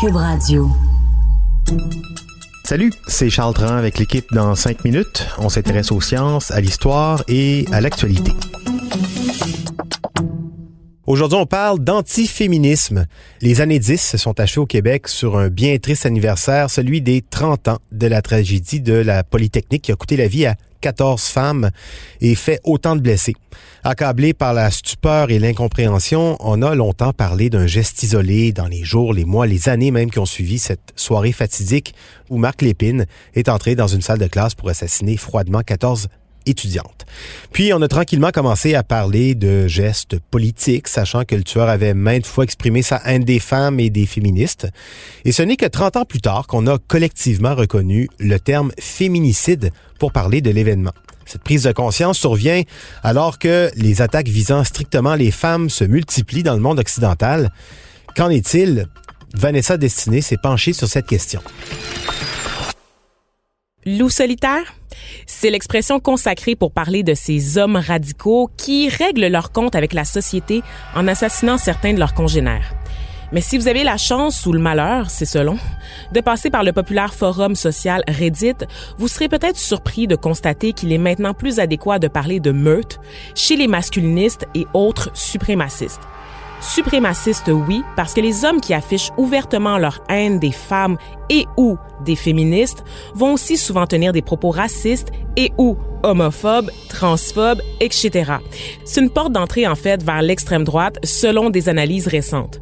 Cube Radio. Salut, c'est Charles Tran avec l'équipe dans 5 minutes. On s'intéresse aux sciences, à l'histoire et à l'actualité. Aujourd'hui, on parle d'antiféminisme. Les années 10 se sont achevées au Québec sur un bien triste anniversaire, celui des 30 ans de la tragédie de la Polytechnique qui a coûté la vie à 14 femmes et fait autant de blessés. Accablé par la stupeur et l'incompréhension, on a longtemps parlé d'un geste isolé dans les jours, les mois, les années même qui ont suivi cette soirée fatidique où Marc Lépine est entré dans une salle de classe pour assassiner froidement 14 Puis on a tranquillement commencé à parler de gestes politiques, sachant que le tueur avait maintes fois exprimé sa haine des femmes et des féministes. Et ce n'est que 30 ans plus tard qu'on a collectivement reconnu le terme féminicide pour parler de l'événement. Cette prise de conscience survient alors que les attaques visant strictement les femmes se multiplient dans le monde occidental. Qu'en est-il? Vanessa Destinée s'est penchée sur cette question. Loup solitaire? C'est l'expression consacrée pour parler de ces hommes radicaux qui règlent leur compte avec la société en assassinant certains de leurs congénères. Mais si vous avez la chance ou le malheur, c'est selon, de passer par le populaire forum social Reddit, vous serez peut-être surpris de constater qu'il est maintenant plus adéquat de parler de meute chez les masculinistes et autres suprémacistes. Suprémacistes, oui, parce que les hommes qui affichent ouvertement leur haine des femmes et ou des féministes vont aussi souvent tenir des propos racistes et ou homophobes, transphobes, etc. C'est une porte d'entrée en fait vers l'extrême droite selon des analyses récentes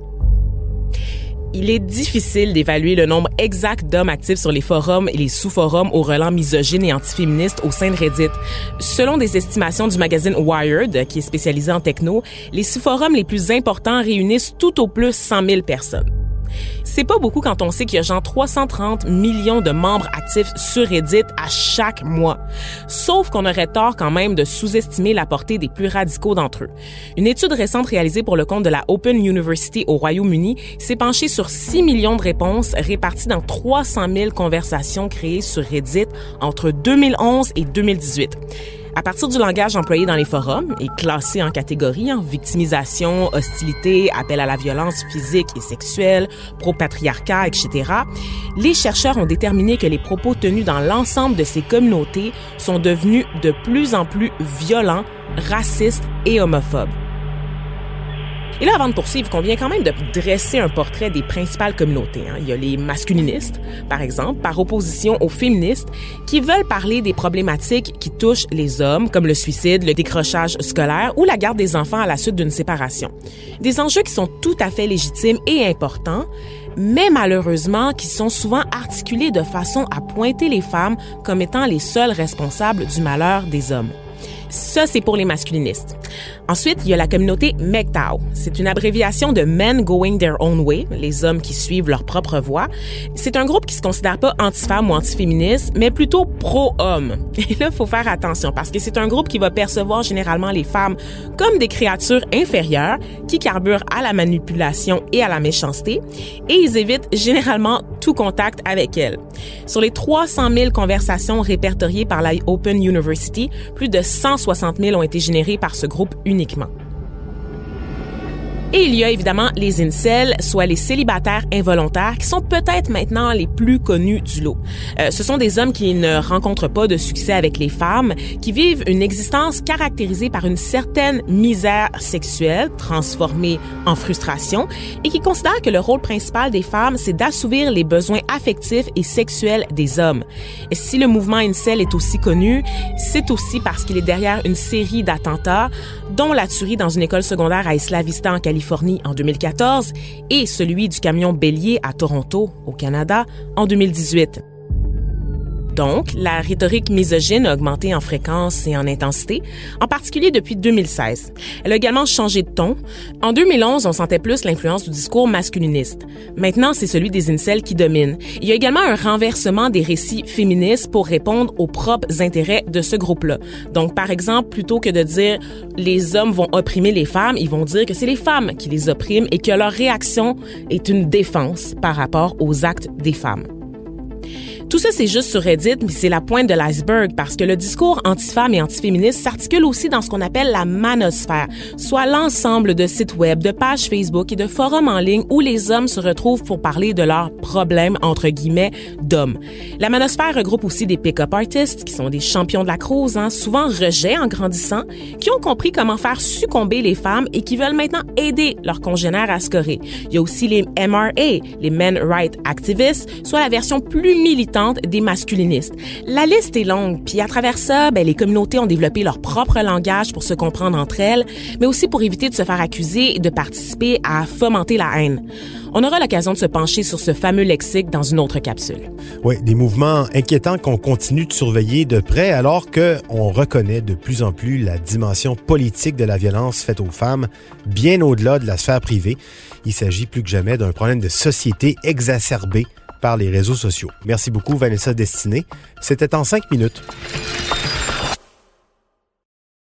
il est difficile d'évaluer le nombre exact d'hommes actifs sur les forums et les sous-forums au relents misogynes et antiféministes au sein de Reddit. Selon des estimations du magazine Wired, qui est spécialisé en techno, les sous-forums les plus importants réunissent tout au plus 100 000 personnes. C'est pas beaucoup quand on sait qu'il y a genre 330 millions de membres actifs sur Reddit à chaque mois. Sauf qu'on aurait tort quand même de sous-estimer la portée des plus radicaux d'entre eux. Une étude récente réalisée pour le compte de la Open University au Royaume-Uni s'est penchée sur 6 millions de réponses réparties dans 300 000 conversations créées sur Reddit entre 2011 et 2018 à partir du langage employé dans les forums et classé en catégories, hein, victimisation, hostilité, appel à la violence physique et sexuelle, pro-patriarcat, etc., les chercheurs ont déterminé que les propos tenus dans l'ensemble de ces communautés sont devenus de plus en plus violents, racistes et homophobes. Et là, avant de poursuivre, convient quand même de dresser un portrait des principales communautés. Hein. Il y a les masculinistes, par exemple, par opposition aux féministes, qui veulent parler des problématiques qui touchent les hommes, comme le suicide, le décrochage scolaire ou la garde des enfants à la suite d'une séparation. Des enjeux qui sont tout à fait légitimes et importants, mais malheureusement qui sont souvent articulés de façon à pointer les femmes comme étant les seules responsables du malheur des hommes. Ça, c'est pour les masculinistes. Ensuite, il y a la communauté MGTOW. C'est une abréviation de Men Going Their Own Way, les hommes qui suivent leur propre voie. C'est un groupe qui se considère pas anti-femme ou anti-féministe, mais plutôt pro-homme. Et là, faut faire attention parce que c'est un groupe qui va percevoir généralement les femmes comme des créatures inférieures qui carburent à la manipulation et à la méchanceté et ils évitent généralement tout contact avec elles. Sur les 300 000 conversations répertoriées par la Open University, plus de 160 000 ont été générées par ce groupe uniquement. Et il y a évidemment les incels, soit les célibataires involontaires, qui sont peut-être maintenant les plus connus du lot. Euh, ce sont des hommes qui ne rencontrent pas de succès avec les femmes, qui vivent une existence caractérisée par une certaine misère sexuelle, transformée en frustration, et qui considèrent que le rôle principal des femmes, c'est d'assouvir les besoins affectifs et sexuels des hommes. Si le mouvement incel est aussi connu, c'est aussi parce qu'il est derrière une série d'attentats, dont la tuerie dans une école secondaire à Isla Vista en Californie En 2014 et celui du camion Bélier à Toronto, au Canada, en 2018. Donc, la rhétorique misogyne a augmenté en fréquence et en intensité, en particulier depuis 2016. Elle a également changé de ton. En 2011, on sentait plus l'influence du discours masculiniste. Maintenant, c'est celui des incels qui domine. Il y a également un renversement des récits féministes pour répondre aux propres intérêts de ce groupe-là. Donc, par exemple, plutôt que de dire les hommes vont opprimer les femmes, ils vont dire que c'est les femmes qui les oppriment et que leur réaction est une défense par rapport aux actes des femmes. Tout ça, c'est juste sur Reddit, mais c'est la pointe de l'iceberg parce que le discours anti-femme et anti-féministe s'articule aussi dans ce qu'on appelle la manosphère, soit l'ensemble de sites web, de pages Facebook et de forums en ligne où les hommes se retrouvent pour parler de leurs problèmes, entre guillemets, d'hommes. La manosphère regroupe aussi des pick-up artists, qui sont des champions de la cruise, hein, souvent rejets en grandissant, qui ont compris comment faire succomber les femmes et qui veulent maintenant aider leurs congénères à scorer. Il y a aussi les MRA, les Men Right Activists, soit la version plus militante des masculinistes. La liste est longue, puis à travers ça, ben, les communautés ont développé leur propre langage pour se comprendre entre elles, mais aussi pour éviter de se faire accuser et de participer à fomenter la haine. On aura l'occasion de se pencher sur ce fameux lexique dans une autre capsule. Oui, des mouvements inquiétants qu'on continue de surveiller de près alors qu'on reconnaît de plus en plus la dimension politique de la violence faite aux femmes, bien au-delà de la sphère privée. Il s'agit plus que jamais d'un problème de société exacerbé par les réseaux sociaux. Merci beaucoup, Vanessa Destinée. C'était en cinq minutes.